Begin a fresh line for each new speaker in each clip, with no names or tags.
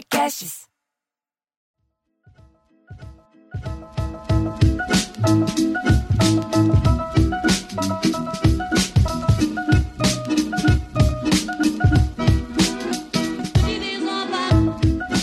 Podcasts.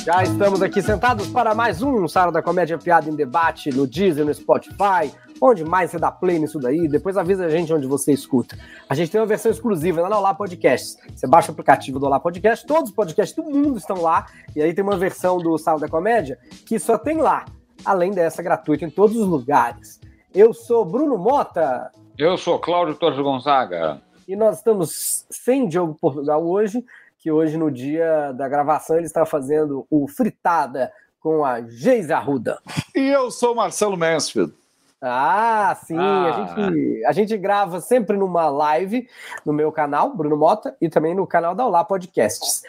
Já estamos aqui sentados para mais um Sara da Comédia Piada em Debate no Deezer, no Spotify, onde mais você dá play nisso daí. Depois avisa a gente onde você escuta. A gente tem uma versão exclusiva lá no Olá Podcasts. Você baixa o aplicativo do Olá Podcast, todos os podcasts do mundo estão lá. E aí tem uma versão do Sala da Comédia que só tem lá, além dessa gratuita em todos os lugares. Eu sou Bruno Mota.
Eu sou Cláudio Torres Gonzaga.
E nós estamos sem Diogo Portugal hoje que hoje, no dia da gravação, ele está fazendo o Fritada com a Geise Arruda.
E eu sou Marcelo Mansfield.
Ah, sim. Ah. A, gente, a gente grava sempre numa live no meu canal, Bruno Mota, e também no canal da Olá Podcasts.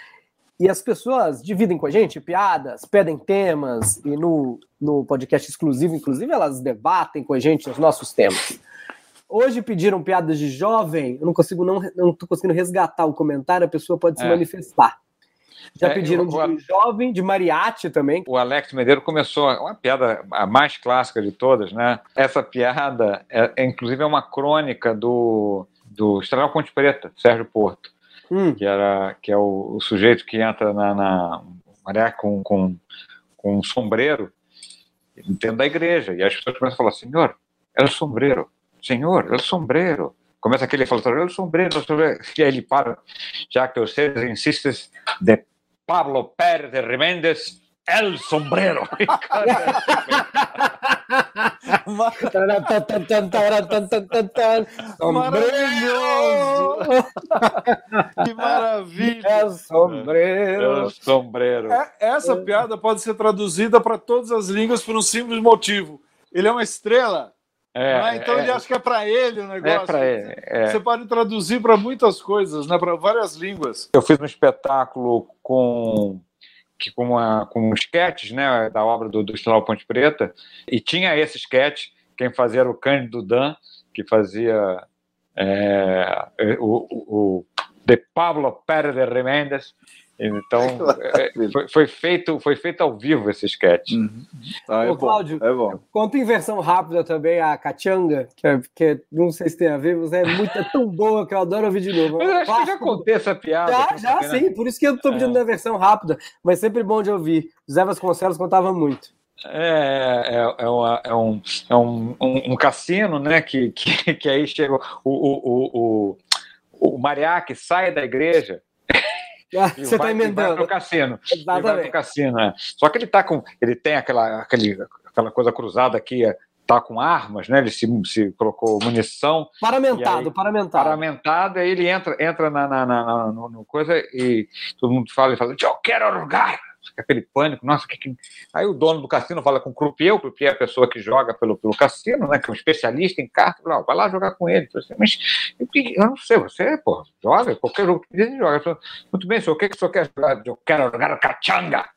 E as pessoas dividem com a gente piadas, pedem temas, e no, no podcast exclusivo, inclusive, elas debatem com a gente os nossos temas. Hoje pediram piadas de jovem, eu não consigo não, não tô conseguindo resgatar o comentário, a pessoa pode se é. manifestar. Já é, pediram de o, jovem, de mariachi também.
O Alex Medeiros começou uma piada a mais clássica de todas, né? Essa piada, é, é inclusive, é uma crônica do, do Estrela Ponte Preta, Sérgio Porto, hum. que, era, que é o, o, sujeito que entra na, na maré com, com, com um sombreiro dentro da igreja. E as pessoas começam a falar: Senhor, é o sombreiro senhor, el sombrero. Começa aquele falando, el sombrero, el sombrero. E aí ele para, já que você insistes, de Pablo Pérez de Reméndez, el sombrero.
Maravilhoso! que maravilha!
É sombreiro.
É sombreiro.
É, essa piada pode ser traduzida para todas as línguas por um simples motivo. Ele é uma estrela é, então é, ele acha que é para ele o é negócio. É
para ele. É.
Você pode traduzir para muitas coisas, né? para várias línguas.
Eu fiz um espetáculo com que com, uma, com sketches né, da obra do, do Ponte Preta, e tinha esse sketch, quem fazia era o Cândido Dan, que fazia é, o, o, o, de Pablo Pérez de Remendes, então, é, foi, foi, feito, foi feito ao vivo esse sketch. Uhum.
Ah, é Ô, Cláudio, é bom. conta em versão rápida também a Cachanga, que, é, que não sei se tem a ver, mas é, muito, é tão boa que eu adoro ouvir de novo.
Mas eu acho que já contei essa piada.
Já, já, sim, né? por isso que eu estou pedindo é. na versão rápida, mas sempre bom de ouvir. Zé Vasconcelos contava muito.
É, é, é, uma, é, um, é um, um, um, cassino, né? Que, que, que aí chega o, o, o, o, o mariachi sai da igreja
ah, você está emendando. Vai
pro cassino. Exatamente. Vai pro cassino, é. Só que ele tá com. Ele tem aquela, aquele, aquela coisa cruzada aqui, é, tá com armas, né? Ele se, se colocou munição.
Paramentado, aí, paramentado.
Paramentado, aí ele entra, entra na, na, na, na no, no coisa e todo mundo fala, ele fala, eu quero lugar aquele pânico, nossa, que, que... aí o dono do cassino fala com o croupier, o croupier é a pessoa que joga pelo, pelo cassino, né, que é um especialista em cartas, fala, vai lá jogar com ele, mas eu, não sei, você, pô, joga, qualquer jogo que ele joga, muito bem, senhor, o que, que o senhor quer jogar? Eu quero jogar cachanga,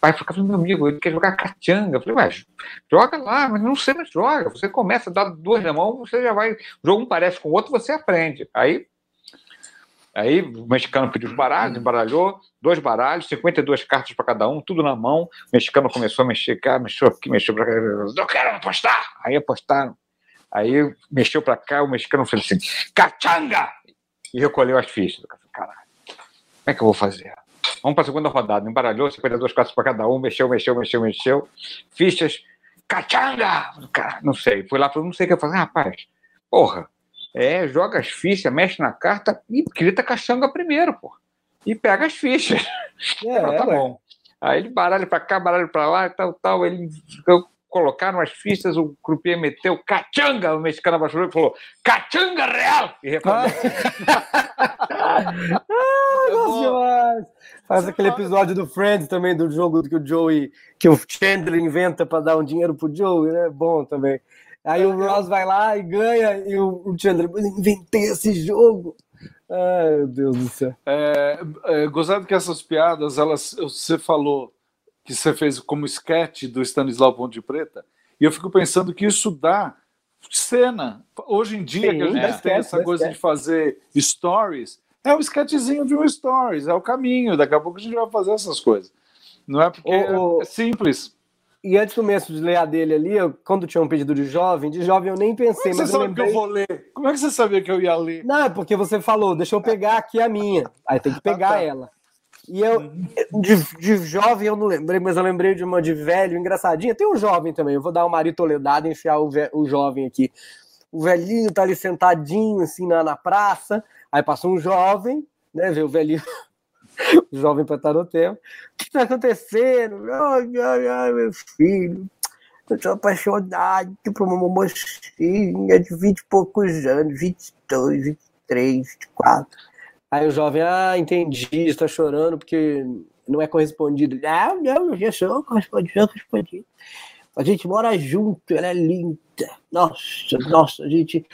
pai fica falando, meu amigo, ele quer jogar cachanga. Eu falei, ué, joga lá, mas não sei, mas joga. Você começa a dar duas na mão, você já vai. O jogo um parece com o outro, você aprende. Aí Aí o mexicano pediu os baralhos, embaralhou, dois baralhos, 52 cartas para cada um, tudo na mão. O mexicano começou a mexer cá, mexeu aqui, mexeu para cá. Eu quero apostar! Aí apostaram. Aí mexeu para cá, o mexicano fez assim, cachanga! E recolheu as fichas. Caralho, como é que eu vou fazer? Vamos para a segunda rodada. Embaralhou, 52 cartas para cada um, mexeu, mexeu, mexeu, mexeu. Fichas, cachanga! Não sei. Fui lá, falei, não sei o que eu fazer. Rapaz, porra, é, joga as fichas, mexe na carta e grita caixanga primeiro, pô. E pega as fichas. É, tá bom. Aí ele baralha pra cá, baralha pra lá e tal, tal. Ele colocaram as fichas, o croupier meteu cachanga, o mexicano abaixou e falou cachanga real! E
ah, ah Faz aquele episódio do Friends também, do jogo que o Joey, que o Chandler inventa para dar um dinheiro pro Joey, né? Bom também. Aí o Ross vai lá e ganha, e o, Chandler, inventei esse jogo. Ai, meu Deus do céu.
É, é, gozado que essas piadas, elas, você falou que você fez como sketch do Stanislau Ponte Preta, e eu fico pensando que isso dá cena. Hoje em dia, Sim, que a gente é, tem essa coisa de fazer stories, É um sketchzinho de um stories, é o caminho. Daqui a pouco a gente vai fazer essas coisas. Não é porque
ô,
é simples.
E antes do mesmo de ler a dele ali, eu- quando tinha um pedido de jovem, de jovem eu nem
Como
pensei,
é que você sabe que eu
lembrei...
vou ler? Como é que você sabia que eu ia ler?
Não, é porque você falou, deixa eu pegar aqui a minha. Aí tem que pegar
Ah, tá.
ela. E eu, de, de jovem eu não lembrei, mas eu lembrei de uma de velho, engraçadinha. Tem um jovem também, eu vou dar uma Toledada e enfiar o, ve- o jovem aqui. O velhinho tá ali sentadinho, assim, na, na praça. Aí passou um jovem, né, vê o velhinho, o jovem pra estar no tempo. O que tá acontecendo? Ai, ai, ai, meu filho. Eu tô apaixonado por uma mocinha de 20 e poucos anos, 22, 23, 24. Aí o jovem, ah, entendi, está chorando porque não é correspondido. Não, não, eu já sou correspondido, sou correspondido. A gente mora junto, ela é linda. Nossa, nossa, a gente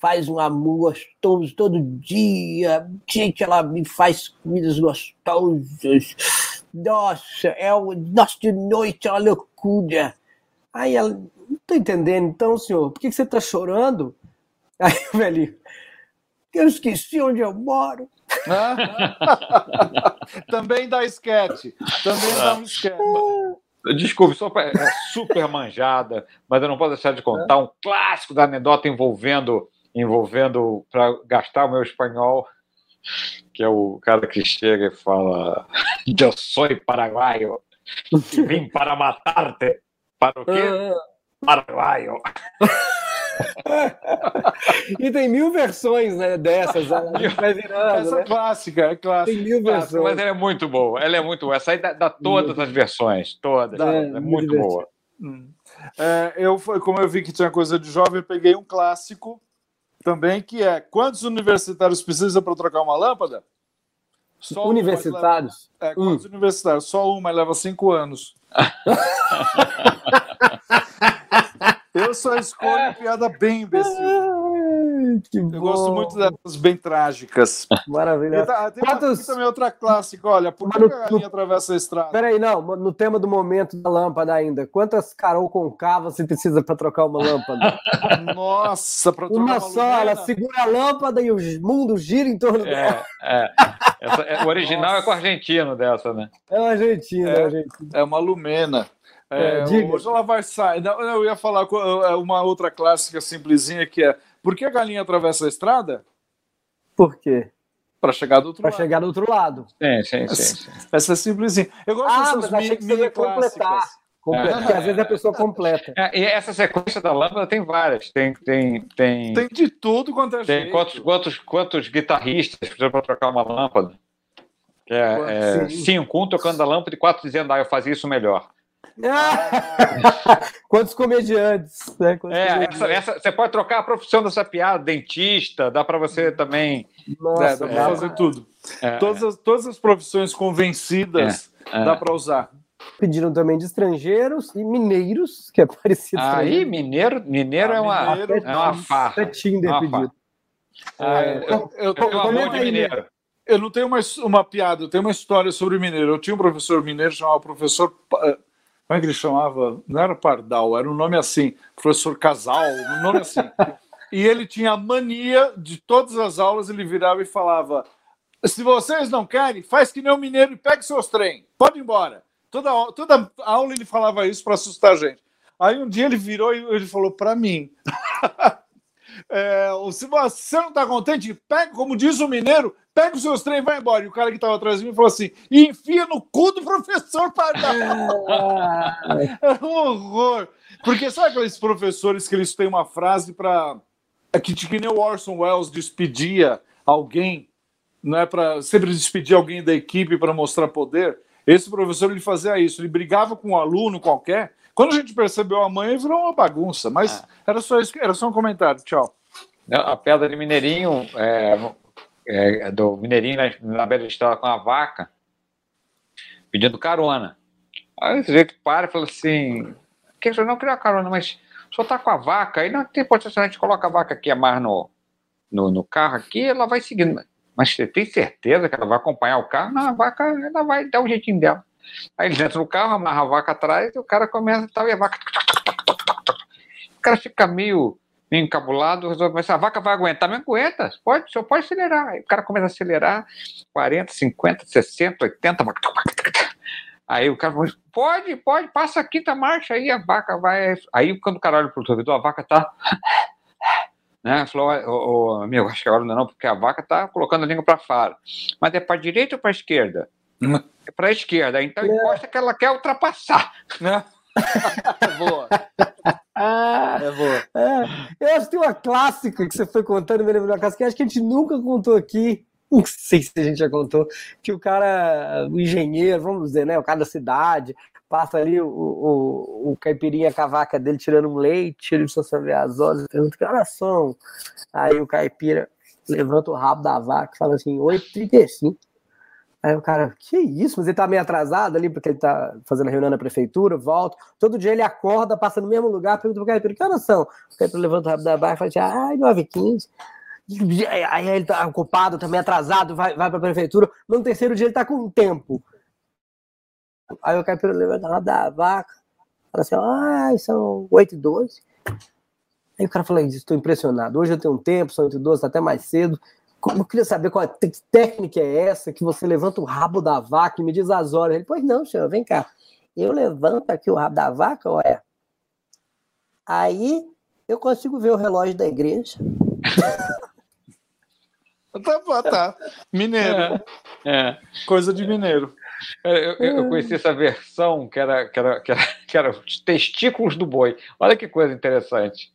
faz um amor gostoso todo dia. Gente, ela me faz comidas gostosas. Nossa, é o, nossa, de noite é uma loucura. Aí ela, não tô entendendo, então, senhor, por que que você tá chorando? Aí o velhinho, eu esqueci onde eu moro.
Também dá sketch. Também dá um sketch.
Desculpe, só pra- é super manjada, mas eu não posso deixar de contar um clássico da anedota envolvendo, envolvendo para gastar o meu espanhol, que é o cara que chega e fala: Eu sou paraguaio, vim para matar-te. Para o quê? Paraguaio.
E tem mil versões né, dessas, virando,
Essa é
né?
clássica, é
Tem
clássica.
mil
Mas
versões.
ela é muito boa, ela é muito boa. Essa aí dá, dá todas as versões, todas.
Dá,
é
muito
muito
divertido.
boa.
Hum. É, eu, como eu vi que tinha coisa de jovem, eu peguei um clássico também, que é quantos universitários precisam para trocar uma lâmpada? Só
Universitários.
leva- É, quantos universitários? Só uma, leva cinco anos. eu só escolho piada bem imbecil.
Que
Eu
bom.
gosto muito dessas bem trágicas.
Maravilhoso.
tá- tem
Quantos-
também outra clássica, olha, por que
no-
a galinha atravessa a estrada?
Peraí, não, no tema do momento da lâmpada ainda. Quantas Carol Concava você precisa para trocar uma lâmpada?
Nossa, para trocar
Uma
uma
só, ela segura a lâmpada e o mundo gira em torno dela.
É, é. Essa- é, o original
Nossa.
é com o argentino dessa, né?
É uma argentina,
É.
é. argentina.
É uma lumena. É,
É,
hoje ela vai sair. Não, Eu ia falar com- é uma outra clássica simplesinha que é por que a galinha atravessa a estrada?
Por quê?
Para chegar do outro
Para
lado.
chegar do outro lado.
Sim, sim, sim. sim.
Essa é simplesinha. Eu gosto
Ah,
dessas
mas achei
mini,
que você ia
mini
completar. Comple-
É.
Porque às vezes a pessoa completa.
É, e essa sequência da lâmpada tem várias. Tem, tem, tem,
Tem de tudo quanto é
tem
jeito.
quantos, quantos, quantos guitarristas precisam para trocar uma lâmpada? É, é, cinco, um tocando a lâmpada e quatro dizendo, ah, eu fazia isso melhor.
Quantos comediantes, né? Quantos
É,
comediantes.
essa, essa, você pode trocar a profissão dessa piada, dentista, dá para você também.
Nossa,
É, dá pra
é.
fazer tudo.
É,
Todas, as, todas as profissões convencidas
é.
dá para usar.
Pediram também de estrangeiros e mineiros, que é parecido
Aí, mineiro, mineiro
Ah,
é uma,
mineiro,
é uma farra.
É Tinder
É uma
pedido.
Ah,
É,
eu,
Eu, eu,
eu de mineiro.
eu não tenho uma, uma piada, eu tenho uma história sobre mineiro. Eu tinha um professor mineiro chamado professor. Como é que ele chamava? Não era Pardal, era um nome assim, professor Casal, um nome assim. E ele tinha a mania de todas as aulas, ele virava e falava: se vocês não querem, faz que nem o mineiro e pegue seus trem, pode ir embora. Toda, toda aula ele falava isso para assustar a gente. Aí um dia ele virou e ele falou para mim: é, se você não está contente, pega, como diz o mineiro, pega os seus trem e vai embora. E o cara que estava atrás de mim falou assim: e enfia no cu do professor Pardal. É um horror. Porque sabe aqueles professores que eles têm uma frase para. Que, que nem o Orson Welles despedia alguém, não é para sempre despedir alguém da equipe para mostrar poder. Esse professor ele fazia isso, ele brigava com um aluno qualquer. Quando a gente percebeu a mãe, virou uma bagunça. Mas era só isso, era só um comentário. Tchau.
A pedra de Mineirinho, é, é, do Mineirinho na, na beira da estrada com a vaca, pedindo carona. Aí o sujeito para e fala assim: que não queria carona, mas senhor está com a vaca, aí não tem importância, a gente coloca a vaca aqui, amarra no, no, no carro aqui, ela vai seguindo. Mas você tem certeza que ela vai acompanhar o carro? Não, a vaca ela vai dar o jeitinho dela. Aí eles entram no carro, amarra a vaca atrás e o cara começa tal, e a vaca. O cara fica meio meio encabulado, resolve, mas a vaca vai aguentar, mas aguenta, pode, só pode acelerar. Aí o cara começa a acelerar 40, 50, 60, 80, Aí o cara falou, pode, pode, passa a quinta marcha, aí a vaca vai. Aí quando o cara olha pro retrovisor, a vaca tá. Né? Falou, ô, ô, amigo, acho que agora não, não, porque a vaca tá colocando a língua para fora. Mas é para direita ou para esquerda? Hum. É para esquerda, então é. encosta que ela quer ultrapassar. Né?
boa. Ah, é boa. É, eu acho que tem uma clássica que você foi contando, me lembro uma clássica que acho que a gente nunca contou aqui, não sei se a gente já contou, que o cara, o engenheiro, vamos dizer, né, o cara da cidade, passa ali o, o, o caipirinha cavaca dele tirando um leite, ele precisa saber as horas, pergunta que horas são. Aí o caipira levanta o rabo da vaca e fala assim, 8h35. Aí o cara, que isso? Mas ele tá meio atrasado ali, porque ele tá fazendo a reunião na prefeitura, volta. Todo dia ele acorda, passa no mesmo lugar, pergunta pro caipira, que horas são? O caipira levanta o rabo da vaca e fala assim, ai, 9h15. Aí ele tá ocupado, também atrasado, vai, vai pra prefeitura. No terceiro dia ele tá com tempo. Aí o caipira levanta lá da vaca, fala assim, ah, são 8 e 12. Aí o cara fala, estou impressionado, hoje eu tenho um tempo, são 8 e 12, tá até mais cedo. Eu queria saber qual técnica é essa que você levanta o rabo da vaca e me diz as horas. Ele, pois não, senhor, vem cá. Eu levanto aqui o rabo da vaca, olha. Aí eu consigo ver o relógio da igreja.
Tá, tá. Mineiro.
É, é.
Coisa de mineiro.
É, eu, eu, conheci essa versão que era, que, era, que, era, que era os testículos do boi. Olha que coisa interessante.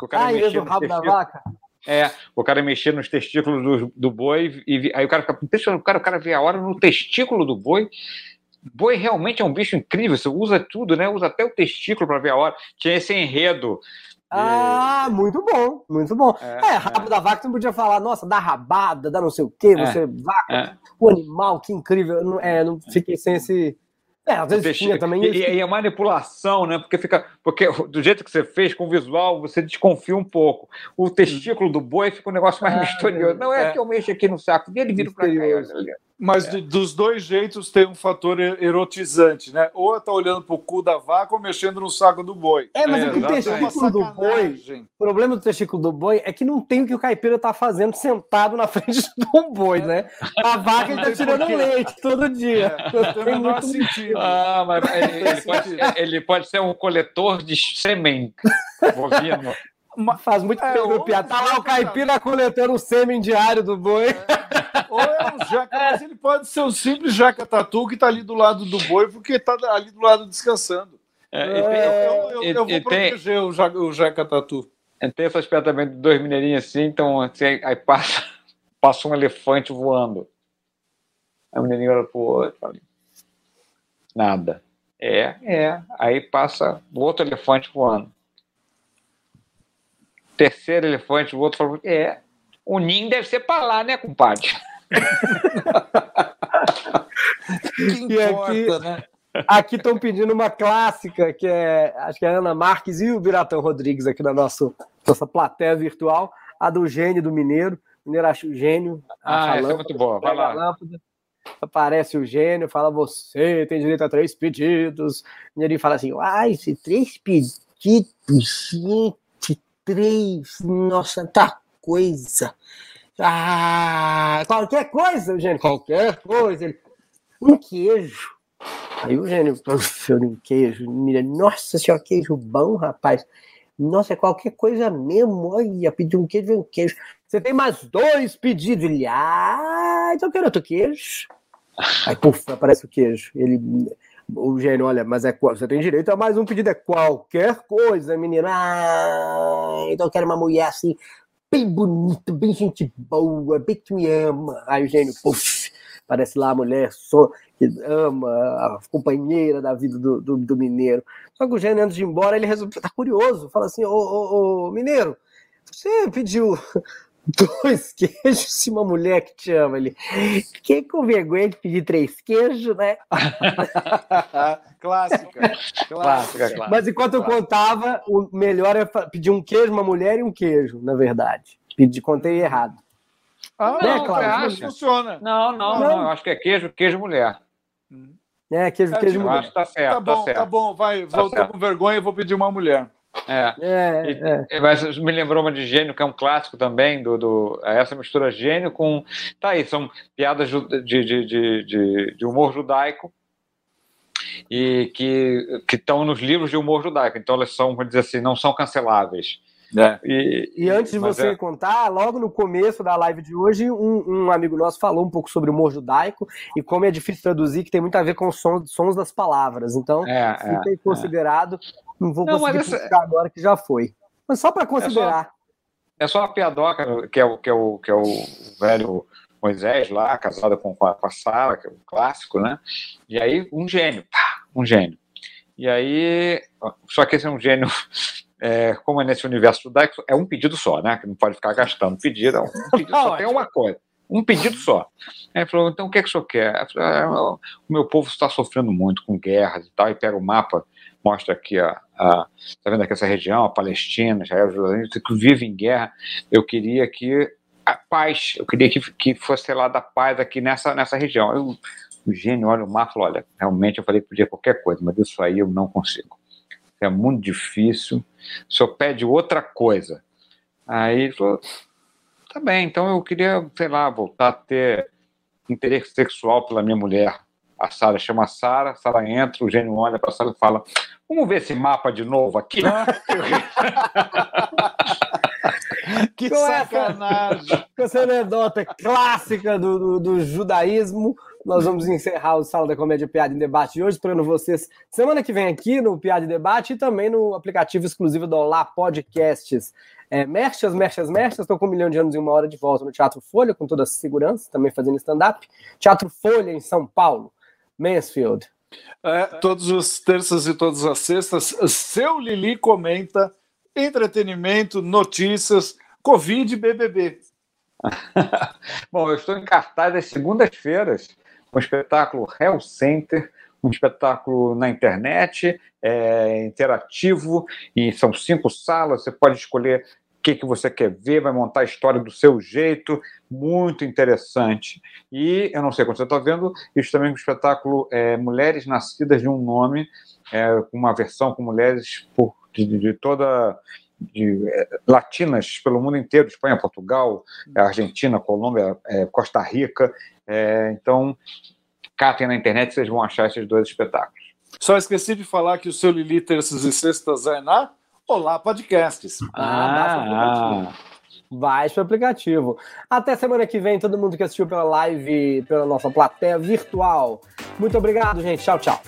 O cara ah, mexia do rabo da vaca?
É, o cara mexia nos testículos do, do boi e aí o cara fica impressionado, o cara, o cara vê a hora no testículo do boi. Boi realmente é um bicho incrível, você usa tudo, né? Usa até o testículo para ver a hora. Tinha esse enredo
ah, muito bom, muito bom. É, é rabo é. da vaca, você não podia falar, nossa, dá rabada, dá não sei o quê, é, você, vaca, é. o animal, que incrível. Não, é, não fiquei sem esse. É, às vezes tinha também.
E, e, a manipulação, né? Porque fica. Porque do jeito que você fez, com o visual, você desconfia um pouco. O testículo do boi fica um negócio mais ah, misterioso. Não é, que eu mexo aqui no saco dele, vira pra cá.
Mas é. dos dois jeitos tem um fator erotizante, né? Ou tá olhando pro cu da vaca ou mexendo no saco do boi.
É, mas é, o testículo do boi. O problema do testículo do boi é que não tem o que o caipira tá fazendo sentado na frente do boi, né? A vaca ele tá tirando leite todo dia. É,
não tem muito sentido. Ah, mas ele, ele, pode, ele pode ser um coletor de sêmen bovino.
Faz muito é, tempo, piada. Tá lá o caipira coletando o sêmen diário do boi. É.
Ou é um jaca, mas ele pode ser um simples jaca tatu que tá ali do lado do boi, porque tá ali do lado descansando. É, é, eu, eu, eu, vou proteger tem, o, jaca, o jaca tatu.
Tem esse aspecto também de dois mineirinhos assim, então assim, aí passa, passa um elefante voando. Aí o mineirinho olha pro outro e fala, nada. É, é. Aí passa o outro elefante voando terceiro elefante, o outro falou: é, o ninho deve ser para lá, né, compadre?
que importa, e aqui, né? Aqui estão pedindo uma clássica, que é, acho que é a Ana Marques e o Biratão Rodrigues aqui na nossa, nossa plateia virtual, a do gênio do Mineiro. O Mineiro acha o gênio.
Ah, essa lâmpada, é muito boa, vai lá.
Lâmpada, aparece o gênio, fala, você tem direito a três pedidos. O Mineirinho fala assim, ai, se três pedidos, gente, três. Nossa, tá coisa. Ah, qualquer coisa, Eugênio, qualquer coisa. Ele, um queijo. Aí o Eugênio, professor, um queijo. Mira, nossa senhora, queijo bom, rapaz. Nossa, é qualquer coisa mesmo. Olha, pedi um queijo, um queijo. Você tem mais dois pedidos. Ele, ah, então eu quero outro queijo. Aí, puf, aparece o queijo. Ele, o gênio, olha, mas é você tem direito a mais um pedido, é qualquer coisa, menina. Ah, então eu quero uma mulher assim, bem bonita, bem gente boa, bem que me ama. Aí o gênio, puf, parece lá a mulher só que ama a companheira da vida do, do, do, mineiro. Só que o gênio, antes de ir embora, ele resolve, tá curioso, fala assim, ô, ô, ô mineiro, você pediu dois queijos e uma mulher que te ama. Ele, que com vergonha de pedir três queijos, né?
clássica, clássica, clássica.
Mas enquanto eu contava, o melhor é pedir um queijo, uma mulher e um queijo, na verdade. Pedi, contei errado.
Ah, né, não, claro, não funciona. Não, não, não, eu acho que é queijo, queijo, mulher.
É, queijo, queijo, mulher.
Tá certo,
tá bom,
tá, certo.
tá bom, vai, tá voltou com vergonha e vou pedir uma mulher.
É. é, e, é. Mas me lembrou uma de gênio, que é um clássico também, do, do é essa mistura gênio com. Tá aí, são piadas de, de, de, de, de humor judaico e que estão nos livros de humor judaico. Então elas são, vamos dizer assim, não são canceláveis.
É. E, e, antes de você é. contar, logo no começo da live de hoje, um, um, amigo nosso falou um pouco sobre o humor judaico e como é difícil traduzir, que tem muito a ver com os sons, sons das palavras. Então, é, fica é, considerado. Não vou não, conseguir essa... agora que já foi. Mas só para considerar.
É só, é só a piadoca, que é o, que é o, que é o velho Moisés lá, casado com, com a, Sara, que é o clássico, né? E aí, um gênio, pá, um gênio. E aí, só que esse é um gênio é, como é nesse universo judaico, é um pedido só, né? Que não pode ficar gastando pedido, é um pedido só tem uma coisa. Um pedido só. Aí ele falou, então o que é que o senhor quer? Falei, ah, o meu povo está sofrendo muito com guerras e tal, e pega o mapa, mostra aqui a, a tá vendo aqui essa região, a Palestina, Israel, Jordânia, que vive em guerra. Eu queria que a paz, eu queria que, que fosse lá da paz aqui nessa, nessa região. Eu, o gênio olha o mapa e falou, olha, realmente eu falei que podia qualquer coisa, mas isso aí eu não consigo é muito difícil, o senhor pede outra coisa. Aí ele falou, tá bem, então eu queria, sei lá, voltar a ter interesse sexual pela minha mulher. A Sara chama a Sara, a Sara entra, o gênio olha para a Sara e fala, vamos ver esse mapa de novo aqui?
que Com sacanagem! Com essa anedota clássica do, do, do judaísmo, nós vamos encerrar o Sala da Comédia Piada em Debate de hoje, esperando vocês semana que vem aqui no Piada em Debate e também no aplicativo exclusivo do Olá Podcasts. É, merchas, merchas, merchas, estou com um milhão de anos e uma hora de volta no Teatro Folha, com toda a segurança, também fazendo stand-up. Teatro Folha, em São Paulo. Mansfield.
É, todas as terças e todas as sextas, seu Lili comenta entretenimento, notícias, Covid e BBB.
Bom, eu estou em cartaz às segundas-feiras um espetáculo Hell Center, um espetáculo na internet, é, interativo, e são cinco salas, você pode escolher o que, que você quer ver, vai montar a história do seu jeito, muito interessante. E eu não sei quando você está vendo, isso também é um espetáculo é, Mulheres Nascidas de um Nome, é, uma versão com mulheres por, de, de toda de, é, latinas pelo mundo inteiro, Espanha, Portugal, Argentina, Colômbia, é, Costa Rica, é, então, catem na internet, vocês vão achar esses dois espetáculos.
Só esqueci de falar que o seu Lili terças e sextas é na Olá Podcasts.
Ah, ah. Baixe o aplicativo. Até semana que vem, todo mundo que assistiu pela live, pela nossa plateia virtual. Muito obrigado, gente. Tchau, tchau.